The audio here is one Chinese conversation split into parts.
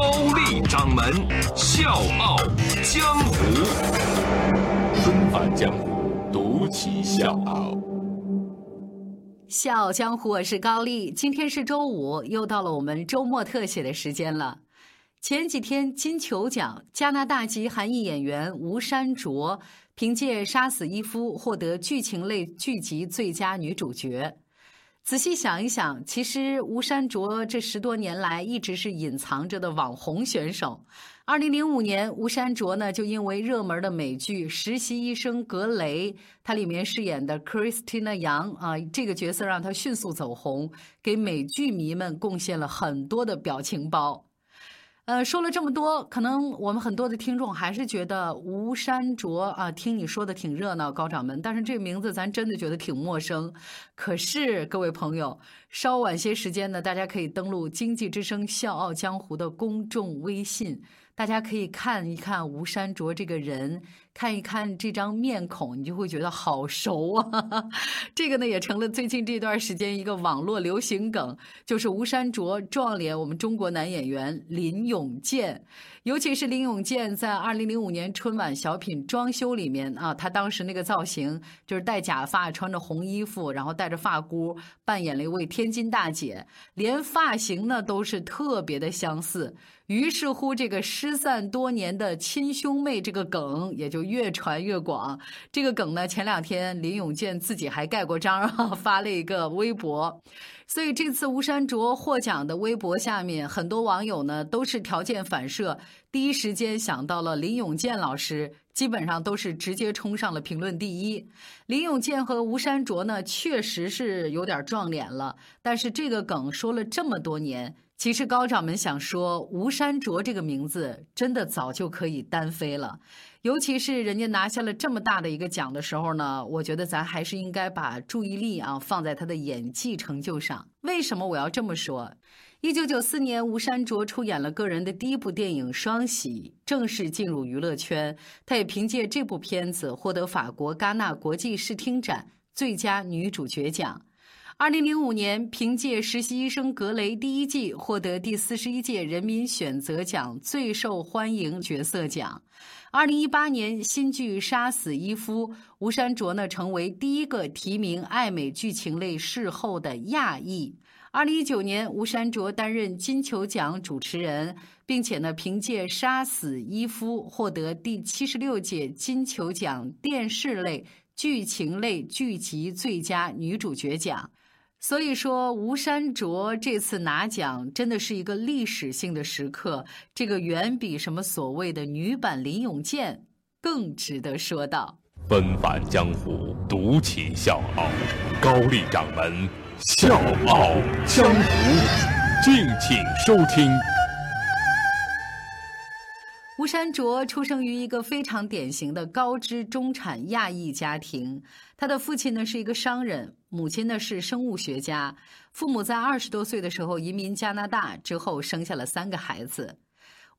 高丽掌门笑傲江湖，重返江湖，独骑笑傲。笑傲江湖，我是高丽。今天是周五，又到了我们周末特写的时间了。前几天金球奖，加拿大籍韩裔演员吴珊卓凭借《杀死伊夫》获得剧情类剧集最佳女主角。仔细想一想，其实吴山卓这十多年来一直是隐藏着的网红选手。二零零五年，吴山卓呢就因为热门的美剧《实习医生格雷》，他里面饰演的 Christina 杨啊这个角色让他迅速走红，给美剧迷们贡献了很多的表情包。呃，说了这么多，可能我们很多的听众还是觉得吴山卓啊，听你说的挺热闹，高掌门，但是这个名字咱真的觉得挺陌生。可是各位朋友，稍晚些时间呢，大家可以登录《经济之声·笑傲江湖》的公众微信。大家可以看一看吴山卓这个人，看一看这张面孔，你就会觉得好熟啊！这个呢，也成了最近这段时间一个网络流行梗，就是吴珊卓撞脸我们中国男演员林永健。尤其是林永健在二零零五年春晚小品《装修》里面啊，他当时那个造型就是戴假发、穿着红衣服，然后戴着发箍，扮演了一位天津大姐，连发型呢都是特别的相似。于是乎，这个失散多年的亲兄妹这个梗也就越传越广。这个梗呢，前两天林永健自己还盖过章，发了一个微博。所以这次吴山卓获奖的微博下面，很多网友呢都是条件反射，第一时间想到了林永健老师，基本上都是直接冲上了评论第一。林永健和吴山卓呢，确实是有点撞脸了，但是这个梗说了这么多年。其实高掌门想说，吴山卓这个名字真的早就可以单飞了，尤其是人家拿下了这么大的一个奖的时候呢，我觉得咱还是应该把注意力啊放在他的演技成就上。为什么我要这么说？一九九四年，吴珊卓出演了个人的第一部电影《双喜》，正式进入娱乐圈。他也凭借这部片子获得法国戛纳国际视听展最佳女主角奖。二零零五年，凭借《实习医生格雷》第一季获得第四十一届人民选择奖最受欢迎角色奖。二零一八年，新剧《杀死伊夫》，吴珊卓呢成为第一个提名爱美剧情类视后的亚裔。二零一九年，吴珊卓担任金球奖主持人，并且呢凭借《杀死伊夫》获得第七十六届金球奖电视类剧情类剧集最佳女主角奖。所以说，吴山卓这次拿奖真的是一个历史性的时刻，这个远比什么所谓的女版林永健更值得说道。奔返江湖，独起笑傲，高丽掌门笑傲江湖，敬请收听。吴山卓出生于一个非常典型的高知中产亚裔家庭，他的父亲呢是一个商人，母亲呢是生物学家。父母在二十多岁的时候移民加拿大，之后生下了三个孩子。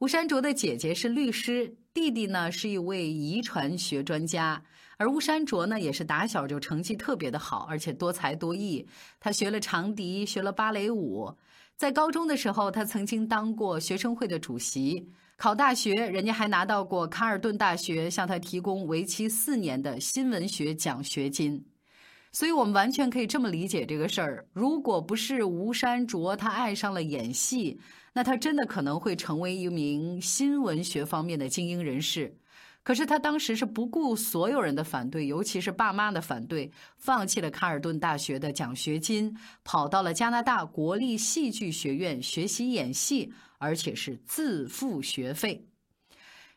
吴山卓的姐姐是律师，弟弟呢是一位遗传学专家，而吴山卓呢也是打小就成绩特别的好，而且多才多艺。他学了长笛，学了芭蕾舞，在高中的时候，他曾经当过学生会的主席。考大学，人家还拿到过卡尔顿大学向他提供为期四年的新闻学奖学金，所以我们完全可以这么理解这个事儿。如果不是吴山卓他爱上了演戏，那他真的可能会成为一名新闻学方面的精英人士。可是他当时是不顾所有人的反对，尤其是爸妈的反对，放弃了卡尔顿大学的奖学金，跑到了加拿大国立戏剧学院学习演戏，而且是自付学费。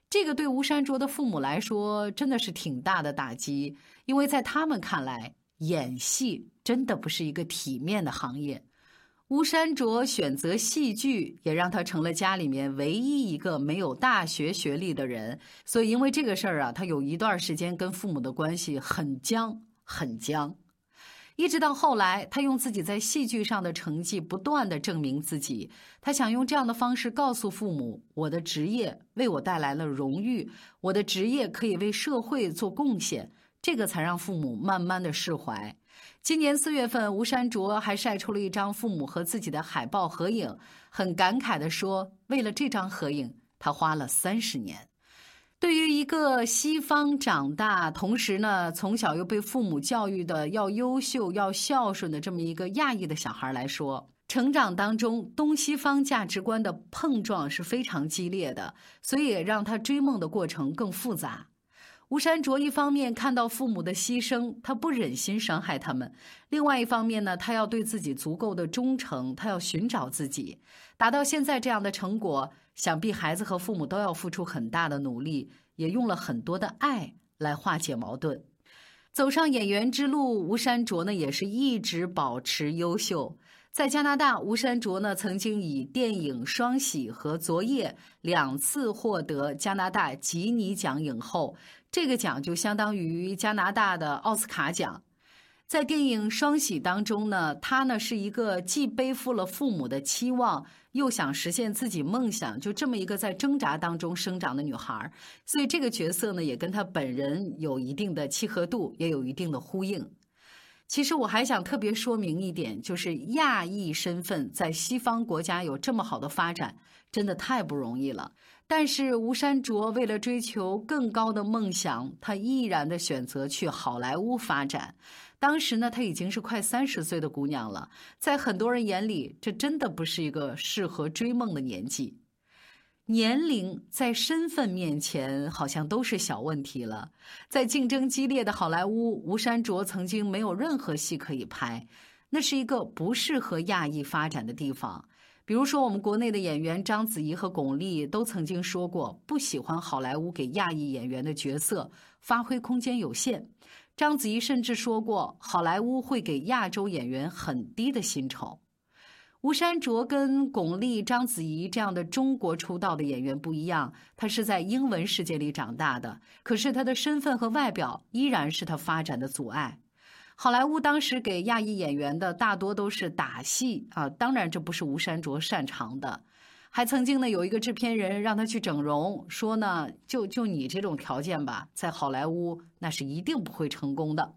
这个对吴山卓的父母来说真的是挺大的打击，因为在他们看来，演戏真的不是一个体面的行业。吴山卓选择戏剧，也让他成了家里面唯一一个没有大学学历的人。所以，因为这个事儿啊，他有一段时间跟父母的关系很僵，很僵。一直到后来，他用自己在戏剧上的成绩不断的证明自己。他想用这样的方式告诉父母：我的职业为我带来了荣誉，我的职业可以为社会做贡献。这个才让父母慢慢的释怀。今年四月份，吴山卓还晒出了一张父母和自己的海报合影，很感慨地说：“为了这张合影，他花了三十年。”对于一个西方长大，同时呢从小又被父母教育的要优秀、要孝顺的这么一个亚裔的小孩来说，成长当中东西方价值观的碰撞是非常激烈的，所以也让他追梦的过程更复杂。吴山卓一方面看到父母的牺牲，他不忍心伤害他们；另外一方面呢，他要对自己足够的忠诚，他要寻找自己，达到现在这样的成果，想必孩子和父母都要付出很大的努力，也用了很多的爱来化解矛盾。走上演员之路，吴山卓呢也是一直保持优秀。在加拿大，吴山卓呢曾经以电影《双喜》和《昨夜》两次获得加拿大吉尼奖影后。这个奖就相当于加拿大的奥斯卡奖，在电影《双喜》当中呢，她呢是一个既背负了父母的期望，又想实现自己梦想，就这么一个在挣扎当中生长的女孩所以这个角色呢，也跟她本人有一定的契合度，也有一定的呼应。其实我还想特别说明一点，就是亚裔身份在西方国家有这么好的发展，真的太不容易了。但是吴山卓为了追求更高的梦想，他毅然的选择去好莱坞发展。当时呢，她已经是快三十岁的姑娘了，在很多人眼里，这真的不是一个适合追梦的年纪。年龄在身份面前好像都是小问题了。在竞争激烈的好莱坞，吴山卓曾经没有任何戏可以拍，那是一个不适合亚裔发展的地方。比如说，我们国内的演员章子怡和巩俐都曾经说过，不喜欢好莱坞给亚裔演员的角色，发挥空间有限。章子怡甚至说过，好莱坞会给亚洲演员很低的薪酬。吴山卓跟巩俐、章子怡这样的中国出道的演员不一样，他是在英文世界里长大的，可是他的身份和外表依然是他发展的阻碍。好莱坞当时给亚裔演员的大多都是打戏啊，当然这不是吴山卓擅长的。还曾经呢有一个制片人让他去整容，说呢就就你这种条件吧，在好莱坞那是一定不会成功的。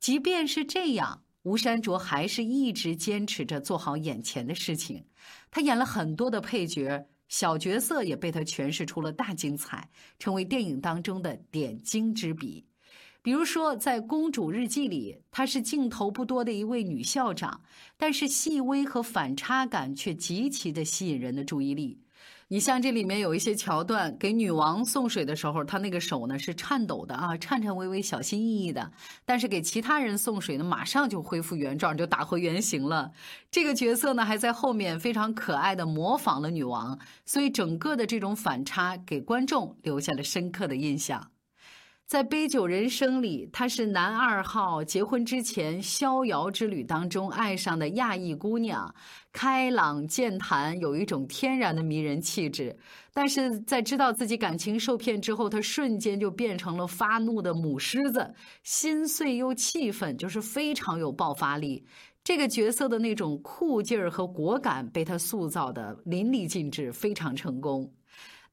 即便是这样，吴山卓还是一直坚持着做好眼前的事情。他演了很多的配角，小角色也被他诠释出了大精彩，成为电影当中的点睛之笔。比如说，在《公主日记》里，她是镜头不多的一位女校长，但是细微和反差感却极其的吸引人的注意力。你像这里面有一些桥段，给女王送水的时候，她那个手呢是颤抖的啊，颤颤巍巍、小心翼翼的；但是给其他人送水呢，马上就恢复原状，就打回原形了。这个角色呢，还在后面非常可爱的模仿了女王，所以整个的这种反差给观众留下了深刻的印象。在《杯酒人生》里，她是男二号结婚之前逍遥之旅当中爱上的亚裔姑娘，开朗健谈，有一种天然的迷人气质。但是在知道自己感情受骗之后，她瞬间就变成了发怒的母狮子，心碎又气愤，就是非常有爆发力。这个角色的那种酷劲儿和果敢，被她塑造的淋漓尽致，非常成功。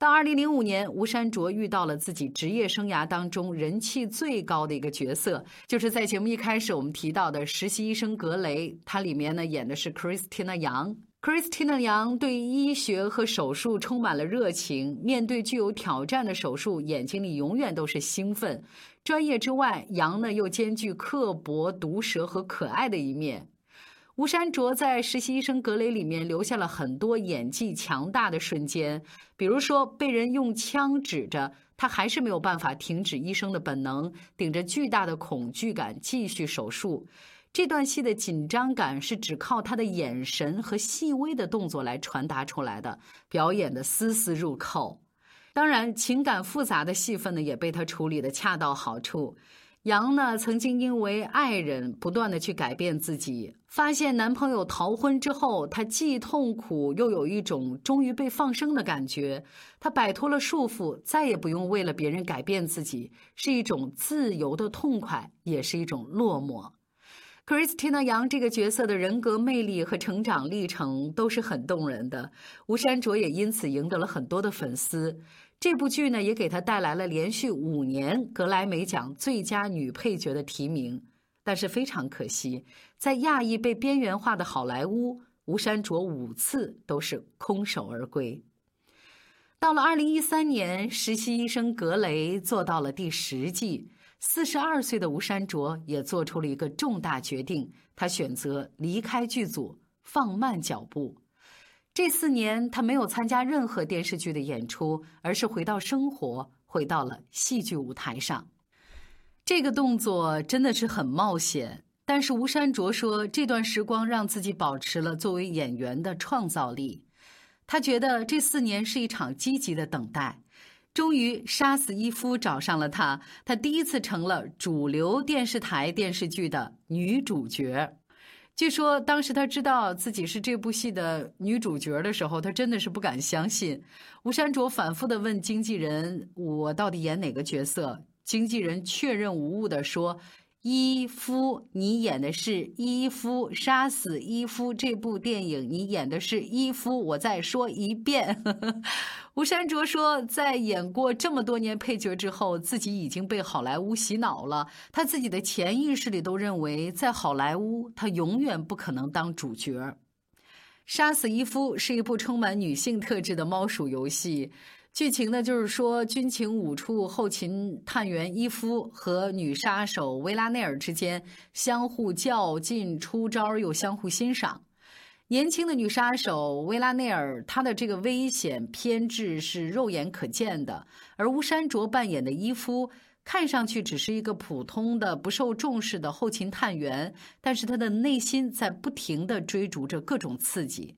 到二零零五年，吴山卓遇到了自己职业生涯当中人气最高的一个角色，就是在节目一开始我们提到的实习医生格雷。他里面呢演的是 Christina 杨。Christina 杨对医学和手术充满了热情，面对具有挑战的手术，眼睛里永远都是兴奋。专业之外，杨呢又兼具刻薄、毒舌和可爱的一面。吴山卓在《实习医生格雷》里面留下了很多演技强大的瞬间，比如说被人用枪指着，他还是没有办法停止医生的本能，顶着巨大的恐惧感继续手术。这段戏的紧张感是只靠他的眼神和细微的动作来传达出来的，表演的丝丝入扣。当然，情感复杂的戏份呢，也被他处理的恰到好处。杨呢，曾经因为爱人不断的去改变自己，发现男朋友逃婚之后，她既痛苦又有一种终于被放生的感觉。她摆脱了束缚，再也不用为了别人改变自己，是一种自由的痛快，也是一种落寞。Christina 杨这个角色的人格魅力和成长历程都是很动人的，吴珊卓也因此赢得了很多的粉丝。这部剧呢，也给她带来了连续五年格莱美奖最佳女配角的提名。但是非常可惜，在亚裔被边缘化的好莱坞，吴珊卓五次都是空手而归。到了二零一三年，实习医生格雷做到了第十季，四十二岁的吴珊卓也做出了一个重大决定，他选择离开剧组，放慢脚步。这四年，他没有参加任何电视剧的演出，而是回到生活，回到了戏剧舞台上。这个动作真的是很冒险，但是吴珊卓说，这段时光让自己保持了作为演员的创造力。他觉得这四年是一场积极的等待，终于杀死伊夫找上了他，他第一次成了主流电视台电视剧的女主角。据说当时他知道自己是这部戏的女主角的时候，他真的是不敢相信。吴珊卓反复的问经纪人：“我到底演哪个角色？”经纪人确认无误的说：“伊夫，你演的是伊夫，杀死伊夫这部电影你演的是伊夫。”我再说一遍。吴珊卓说，在演过这么多年配角之后，自己已经被好莱坞洗脑了。他自己的潜意识里都认为，在好莱坞，他永远不可能当主角。杀死伊夫是一部充满女性特质的猫鼠游戏，剧情呢就是说，军情五处后勤探员伊夫和女杀手维拉内尔之间相互较劲、出招，又相互欣赏。年轻的女杀手维拉内尔，她的这个危险偏执是肉眼可见的，而吴珊卓扮演的伊夫，看上去只是一个普通的、不受重视的后勤探员，但是他的内心在不停地追逐着各种刺激。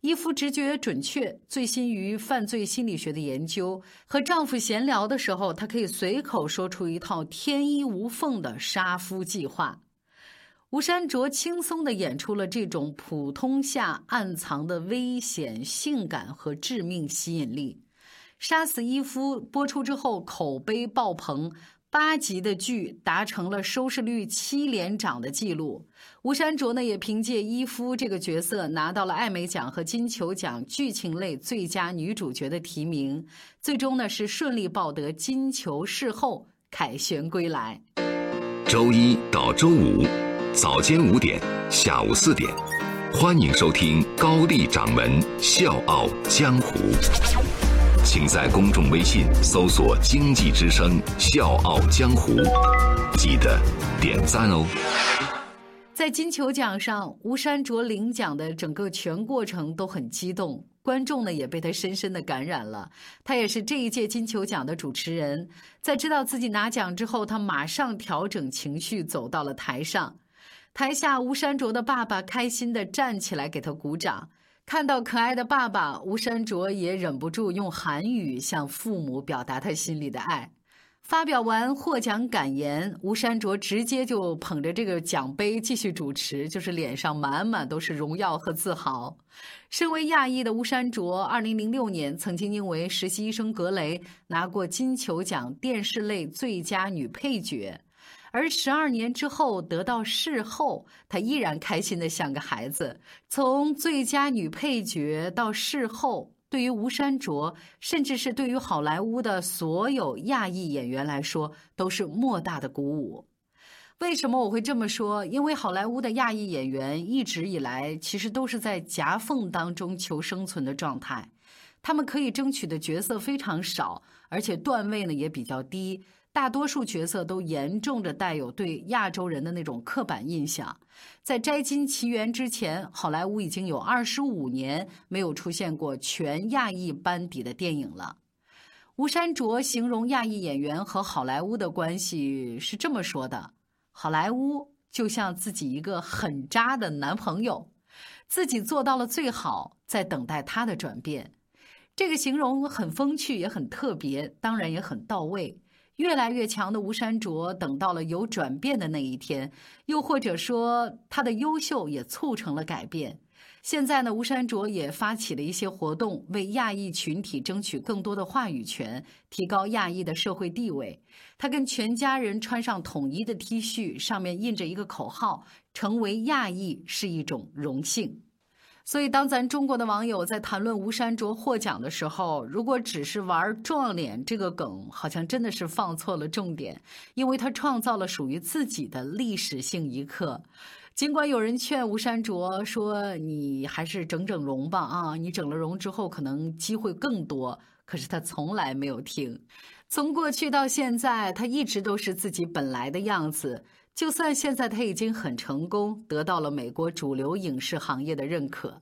伊夫直觉准确，醉心于犯罪心理学的研究，和丈夫闲聊的时候，她可以随口说出一套天衣无缝的杀夫计划。吴珊卓轻松地演出了这种普通下暗藏的危险、性感和致命吸引力。《杀死伊夫》播出之后口碑爆棚，八集的剧达成了收视率七连涨的记录。吴珊卓呢也凭借伊夫这个角色拿到了艾美奖和金球奖剧情类最佳女主角的提名，最终呢是顺利抱得金球视后凯旋归来。周一到周五。早间五点，下午四点，欢迎收听高丽掌门笑傲江湖。请在公众微信搜索“经济之声笑傲江湖”，记得点赞哦。在金球奖上，吴珊卓领奖的整个全过程都很激动，观众呢也被他深深的感染了。他也是这一届金球奖的主持人，在知道自己拿奖之后，他马上调整情绪，走到了台上。台下，吴珊卓的爸爸开心地站起来给他鼓掌。看到可爱的爸爸，吴珊卓也忍不住用韩语向父母表达他心里的爱。发表完获奖感言，吴珊卓直接就捧着这个奖杯继续主持，就是脸上满满都是荣耀和自豪。身为亚裔的吴珊卓，二零零六年曾经因为《实习医生格雷》拿过金球奖电视类最佳女配角。而十二年之后得到视后，她依然开心的像个孩子。从最佳女配角到视后，对于吴珊卓，甚至是对于好莱坞的所有亚裔演员来说，都是莫大的鼓舞。为什么我会这么说？因为好莱坞的亚裔演员一直以来其实都是在夹缝当中求生存的状态，他们可以争取的角色非常少，而且段位呢也比较低。大多数角色都严重的带有对亚洲人的那种刻板印象。在《摘金奇缘》之前，好莱坞已经有二十五年没有出现过全亚裔班底的电影了。吴珊卓形容亚裔演员和好莱坞的关系是这么说的：“好莱坞就像自己一个很渣的男朋友，自己做到了最好，在等待他的转变。”这个形容很风趣，也很特别，当然也很到位。越来越强的吴山卓等到了有转变的那一天，又或者说他的优秀也促成了改变。现在呢，吴山卓也发起了一些活动，为亚裔群体争取更多的话语权，提高亚裔的社会地位。他跟全家人穿上统一的 T 恤，上面印着一个口号：“成为亚裔是一种荣幸。”所以，当咱中国的网友在谈论吴山卓获奖的时候，如果只是玩撞脸这个梗，好像真的是放错了重点，因为他创造了属于自己的历史性一刻。尽管有人劝吴山卓说：“你还是整整容吧，啊，你整了容之后可能机会更多。”可是他从来没有听，从过去到现在，他一直都是自己本来的样子。就算现在他已经很成功，得到了美国主流影视行业的认可。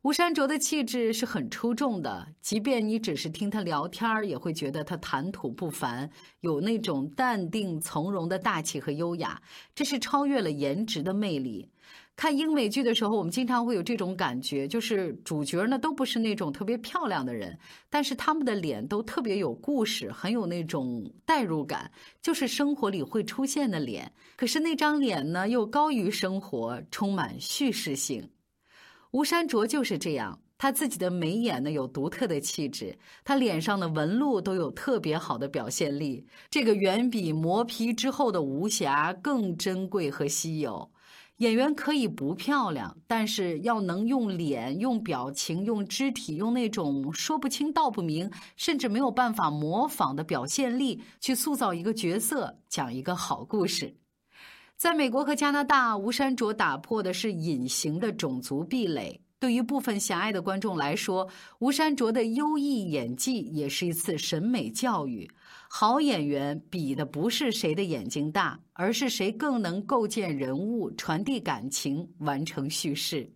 吴山卓的气质是很出众的，即便你只是听他聊天也会觉得他谈吐不凡，有那种淡定从容的大气和优雅，这是超越了颜值的魅力。看英美剧的时候，我们经常会有这种感觉，就是主角呢都不是那种特别漂亮的人，但是他们的脸都特别有故事，很有那种代入感，就是生活里会出现的脸。可是那张脸呢，又高于生活，充满叙事性。吴山卓就是这样，他自己的眉眼呢有独特的气质，他脸上的纹路都有特别好的表现力，这个远比磨皮之后的无瑕更珍贵和稀有。演员可以不漂亮，但是要能用脸、用表情、用肢体、用那种说不清道不明，甚至没有办法模仿的表现力，去塑造一个角色，讲一个好故事。在美国和加拿大，吴山卓打破的是隐形的种族壁垒。对于部分狭隘的观众来说，吴山卓的优异演技也是一次审美教育。好演员比的不是谁的眼睛大，而是谁更能构建人物、传递感情、完成叙事。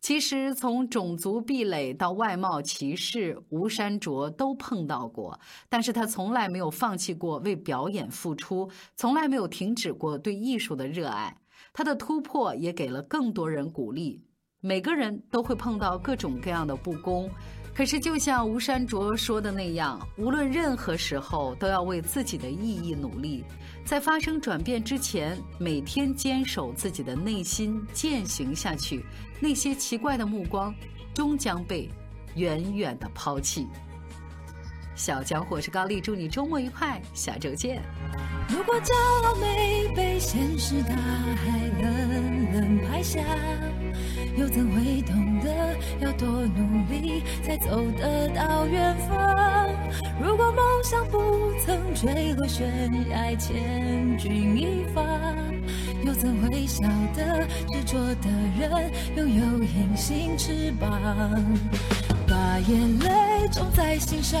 其实，从种族壁垒到外貌歧视，吴山卓都碰到过。但是他从来没有放弃过为表演付出，从来没有停止过对艺术的热爱。他的突破也给了更多人鼓励。每个人都会碰到各种各样的不公。可是，就像吴山卓说的那样，无论任何时候，都要为自己的意义努力。在发生转变之前，每天坚守自己的内心，践行下去，那些奇怪的目光，终将被远远的抛弃。小江或是高丽，祝你周末愉快，下周见。如果骄傲没被现实大海冷冷拍下，又怎会懂得要多努力才走得到远方？如果梦想不曾坠落悬崖，千钧一发，又怎会晓得执着的人拥有隐形翅膀？把眼泪种在心上。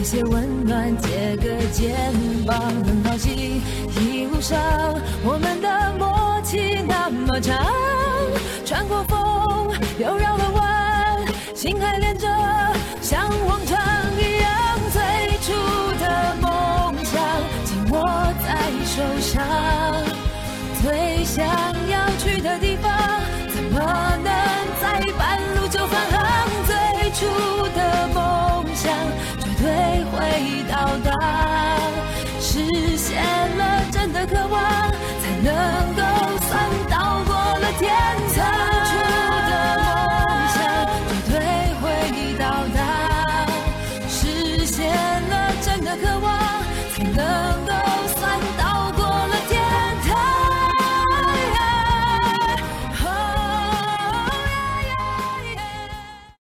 给些温暖，借个肩膀，很高兴一路上我们的默契那么长，穿过风又绕了弯，心还连着，像往常。